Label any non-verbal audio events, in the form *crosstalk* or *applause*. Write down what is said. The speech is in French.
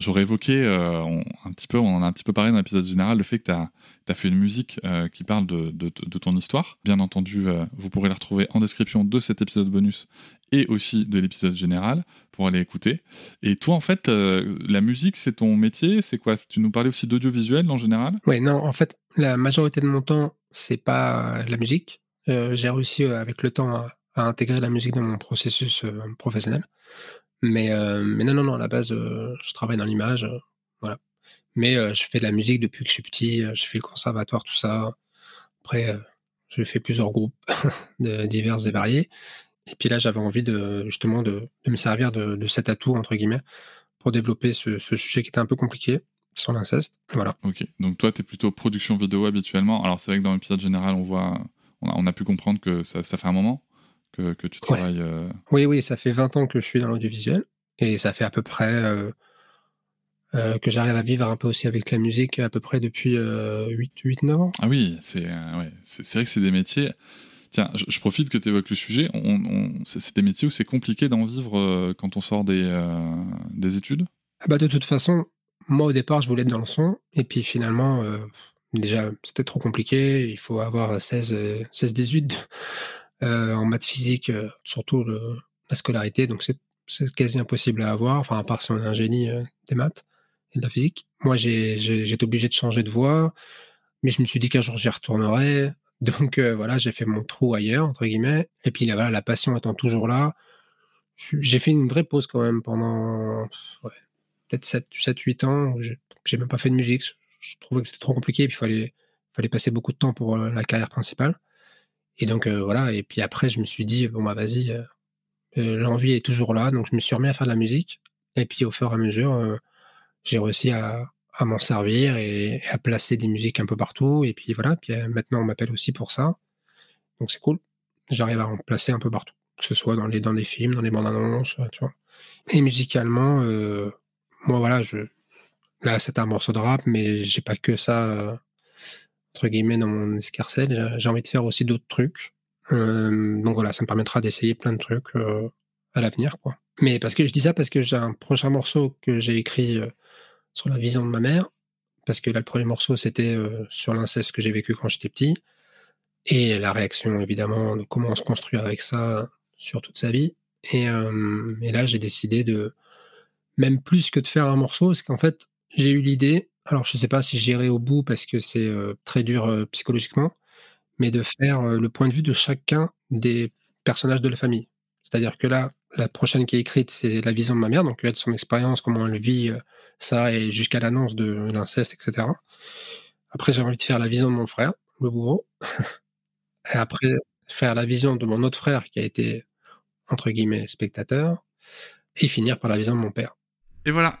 J'aurais évoqué euh, on, un petit peu, on en a un petit peu parlé dans l'épisode général, le fait que tu as, fait une musique euh, qui parle de, ton histoire. Bien entendu, euh, vous pourrez la retrouver en description de cet épisode bonus et aussi de l'épisode général pour aller écouter. Et toi, en fait, la musique, c'est ton métier C'est quoi? Tu nous parlais aussi d'audiovisuel en général? Oui, non, en fait, la majorité de mon temps, c'est pas la musique. J'ai réussi avec le temps à, intégrer la musique dans mon processus professionnel. Mais, euh, mais non, non, non, à la base, euh, je travaille dans l'image. Euh, voilà. Mais je fais de la musique depuis que je suis petit. je fais le conservatoire, tout ça. Après, je fais plusieurs groupes *laughs* divers et variés. Et puis là, j'avais envie de justement de, de me servir de, de, cet atout, entre guillemets, pour développer ce, sujet qui était un peu compliqué sur l'inceste. Voilà. Ok. Donc toi, tu es plutôt production vidéo habituellement. Alors c'est vrai que dans l'épisode général, on voit, on a, on a, pu comprendre que ça fait un moment que, tu travailles euh, Oui, oui, ça fait 20 ans que je suis dans l'audiovisuel et ça fait à peu près euh, euh, que j'arrive à vivre un peu aussi avec la musique à peu près depuis 8-9 ans. Ah oui, c'est ouais, vrai que c'est des métiers. Tiens, je, profite que tu évoques le sujet. On, c'est des métiers où c'est compliqué d'en vivre quand on sort des, des études? Ah bah De toute façon, moi au départ, je voulais être dans le son. Et puis finalement, déjà, c'était trop compliqué. Il faut avoir 16-18 euh, en maths physique, euh, surtout la scolarité, donc c'est quasi impossible à avoir, enfin à part si on est un génie euh, des maths et de la physique. Moi, j'ai été obligé de changer de voie, mais je me suis dit qu'un jour j'y retournerai. *laughs* Donc voilà, j'ai fait mon trou ailleurs, entre guillemets. Et puis voilà, la passion étant toujours là, j'ai fait une vraie pause quand même pendant peut-être 7-8 ans. J'ai même pas fait de musique. Je trouvais que c'était trop compliqué. Puis il fallait, fallait passer beaucoup de temps pour la carrière principale. Et donc euh, voilà, et puis après je me suis dit, bon bah vas-y, euh, euh, l'envie est toujours là, donc je me suis remis à faire de la musique. Et puis au fur et à mesure, j'ai réussi à, m'en servir et, à placer des musiques un peu partout. Et puis voilà, puis maintenant on m'appelle aussi pour ça. Donc c'est cool. J'arrive à en placer un peu partout, que ce soit dans, les, dans des films, dans les bandes annonces, tu vois. Et musicalement, moi voilà, je, là c'est un morceau de rap, mais j'ai pas que ça entre guillemets, dans mon escarcelle. J'ai envie de faire aussi d'autres trucs. Euh, donc voilà, ça me permettra d'essayer plein de trucs euh, à l'avenir, quoi. Mais parce que je dis ça parce que j'ai un prochain morceau que j'ai écrit euh, sur la vision de ma mère. Parce que là, le premier morceau, c'était sur l'inceste que j'ai vécu quand j'étais petit. Et la réaction, évidemment, de comment on se construit avec ça sur toute sa vie. Et, et là, j'ai décidé de, même plus que de faire un morceau, parce qu'en fait, j'ai eu l'idée alors, je ne sais pas si j'irai au bout parce que c'est très dur psychologiquement, mais de faire le point de vue de chacun des personnages de la famille. C'est-à-dire que là, la prochaine qui est écrite, c'est la vision de ma mère, donc elle son expérience, comment elle vit ça, et jusqu'à l'annonce de l'inceste, etc. Après, j'ai envie de faire la vision de mon frère, le bourreau. *laughs* et après, faire la vision de mon autre frère qui a été, entre guillemets, spectateur. Et finir par la vision de mon père. Et voilà,